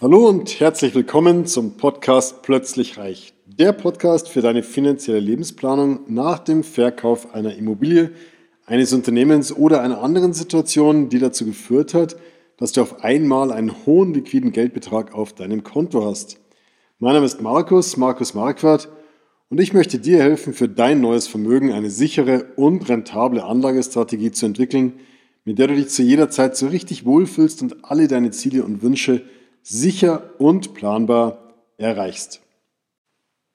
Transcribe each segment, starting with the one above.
Hallo und herzlich willkommen zum Podcast Plötzlich Reich. Der Podcast für deine finanzielle Lebensplanung nach dem Verkauf einer Immobilie, eines Unternehmens oder einer anderen Situation, die dazu geführt hat, dass du auf einmal einen hohen liquiden Geldbetrag auf deinem Konto hast. Mein Name ist Markus, Markus Marquardt und ich möchte dir helfen, für dein neues Vermögen eine sichere und rentable Anlagestrategie zu entwickeln, mit der du dich zu jeder Zeit so richtig wohlfühlst und alle deine Ziele und Wünsche sicher und planbar erreichst.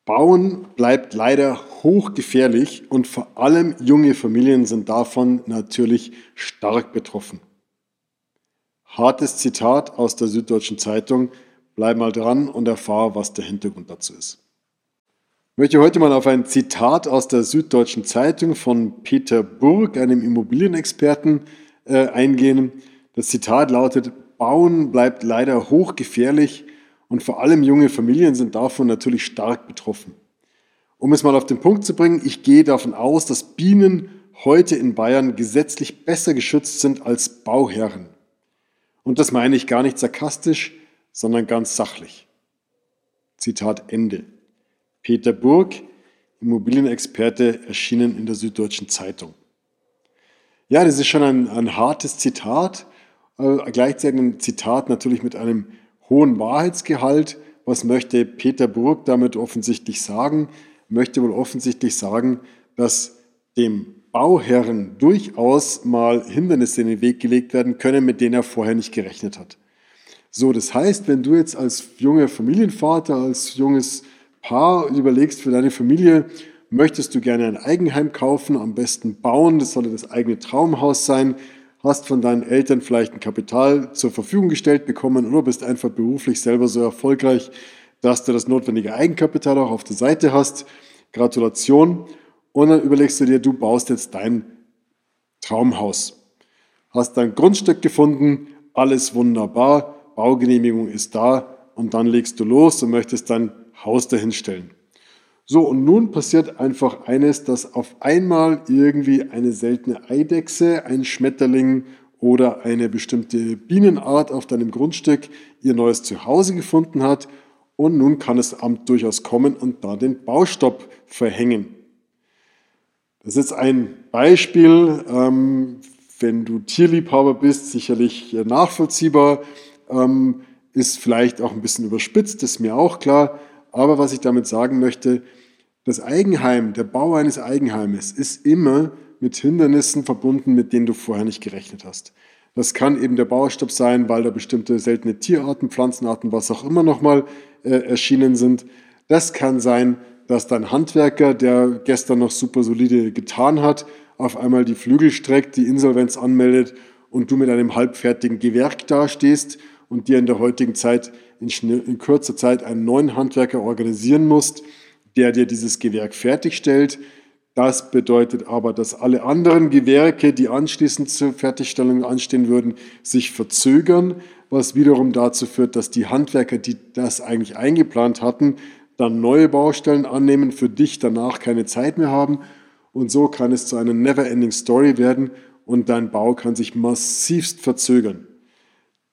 Bauen bleibt leider hochgefährlich und vor allem junge Familien sind davon natürlich stark betroffen. Hartes Zitat aus der Süddeutschen Zeitung. Bleib mal dran und erfahre, was der Hintergrund dazu ist. Ich möchte heute mal auf ein Zitat aus der Süddeutschen Zeitung von Peter Burg, einem Immobilienexperten, äh, eingehen. Das Zitat lautet, Bauen bleibt leider hochgefährlich und vor allem junge Familien sind davon natürlich stark betroffen. Um es mal auf den Punkt zu bringen, ich gehe davon aus, dass Bienen heute in Bayern gesetzlich besser geschützt sind als Bauherren. Und das meine ich gar nicht sarkastisch, sondern ganz sachlich. Zitat Ende. Peter Burg, Immobilienexperte, erschienen in der Süddeutschen Zeitung. Ja, das ist schon ein, ein hartes Zitat, äh, gleichzeitig ein Zitat natürlich mit einem hohen Wahrheitsgehalt. Was möchte Peter Burg damit offensichtlich sagen? Möchte wohl offensichtlich sagen, dass dem Bauherren durchaus mal Hindernisse in den Weg gelegt werden können, mit denen er vorher nicht gerechnet hat. So, das heißt, wenn du jetzt als junger Familienvater, als junges Paar überlegst für deine Familie, möchtest du gerne ein Eigenheim kaufen, am besten bauen, das solle das eigene Traumhaus sein, hast von deinen Eltern vielleicht ein Kapital zur Verfügung gestellt bekommen oder bist einfach beruflich selber so erfolgreich, dass du das notwendige Eigenkapital auch auf der Seite hast. Gratulation. Und dann überlegst du dir, du baust jetzt dein Traumhaus. Hast dein Grundstück gefunden, alles wunderbar, Baugenehmigung ist da und dann legst du los und möchtest dein Haus dahinstellen. So, und nun passiert einfach eines, dass auf einmal irgendwie eine seltene Eidechse, ein Schmetterling oder eine bestimmte Bienenart auf deinem Grundstück ihr neues Zuhause gefunden hat. Und nun kann das Amt durchaus kommen und da den Baustopp verhängen. Das ist ein Beispiel, ähm, wenn du Tierliebhaber bist, sicherlich nachvollziehbar, ähm, ist vielleicht auch ein bisschen überspitzt, ist mir auch klar, aber was ich damit sagen möchte, das Eigenheim, der Bau eines Eigenheimes ist immer mit Hindernissen verbunden, mit denen du vorher nicht gerechnet hast. Das kann eben der Baustopp sein, weil da bestimmte seltene Tierarten, Pflanzenarten, was auch immer nochmal äh, erschienen sind. Das kann sein, dass dein Handwerker, der gestern noch super solide getan hat, auf einmal die Flügel streckt, die Insolvenz anmeldet und du mit einem halbfertigen Gewerk dastehst und dir in der heutigen Zeit in, in kurzer Zeit einen neuen Handwerker organisieren musst, der dir dieses Gewerk fertigstellt. Das bedeutet aber, dass alle anderen Gewerke, die anschließend zur Fertigstellung anstehen würden, sich verzögern, was wiederum dazu führt, dass die Handwerker, die das eigentlich eingeplant hatten, dann neue Baustellen annehmen, für dich danach keine Zeit mehr haben. Und so kann es zu einer never-ending Story werden und dein Bau kann sich massivst verzögern.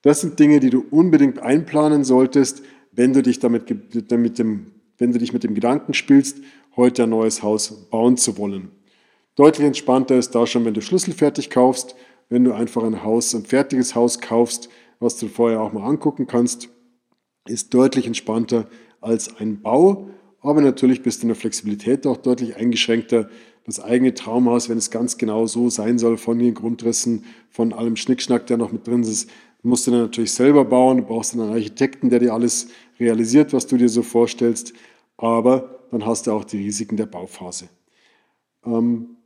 Das sind Dinge, die du unbedingt einplanen solltest, wenn du dich damit, mit dem, wenn du dich mit dem Gedanken spielst, heute ein neues Haus bauen zu wollen. Deutlich entspannter ist da schon, wenn du Schlüssel fertig kaufst, wenn du einfach ein Haus, ein fertiges Haus kaufst, was du vorher auch mal angucken kannst, ist deutlich entspannter als ein Bau. Aber natürlich bist du in der Flexibilität auch deutlich eingeschränkter. Das eigene Traumhaus, wenn es ganz genau so sein soll, von den Grundrissen, von allem Schnickschnack, der noch mit drin ist, musst du dann natürlich selber bauen, du brauchst einen Architekten, der dir alles realisiert, was du dir so vorstellst, aber dann hast du auch die Risiken der Bauphase. Ähm,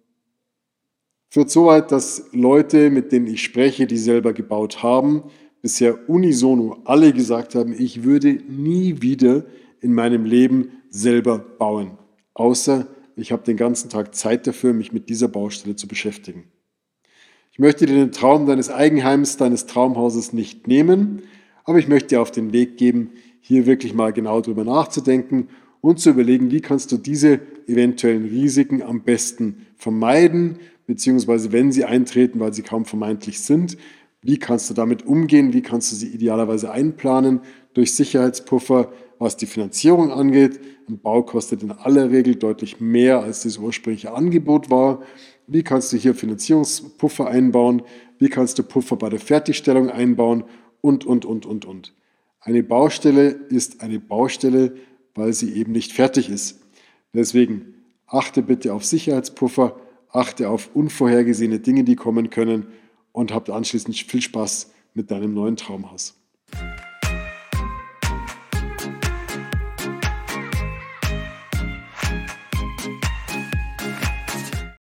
führt so weit, dass Leute, mit denen ich spreche, die selber gebaut haben, bisher unisono alle gesagt haben, ich würde nie wieder in meinem Leben selber bauen, außer ich habe den ganzen Tag Zeit dafür, mich mit dieser Baustelle zu beschäftigen. Ich möchte dir den Traum deines Eigenheims, deines Traumhauses nicht nehmen, aber ich möchte dir auf den Weg geben, hier wirklich mal genau drüber nachzudenken und zu überlegen, wie kannst du diese eventuellen Risiken am besten vermeiden, beziehungsweise wenn sie eintreten, weil sie kaum vermeintlich sind, Wie kannst du damit umgehen? Wie kannst du sie idealerweise einplanen durch Sicherheitspuffer, was die Finanzierung angeht? Ein Bau kostet in aller Regel deutlich mehr, als das ursprüngliche Angebot war. Wie kannst du hier Finanzierungspuffer einbauen? Wie kannst du Puffer bei der Fertigstellung einbauen? Und, und, und, und, und. Eine Baustelle ist eine Baustelle, weil sie eben nicht fertig ist. Deswegen achte bitte auf Sicherheitspuffer, achte auf unvorhergesehene Dinge, die kommen können und habt anschließend viel Spaß mit deinem neuen Traumhaus.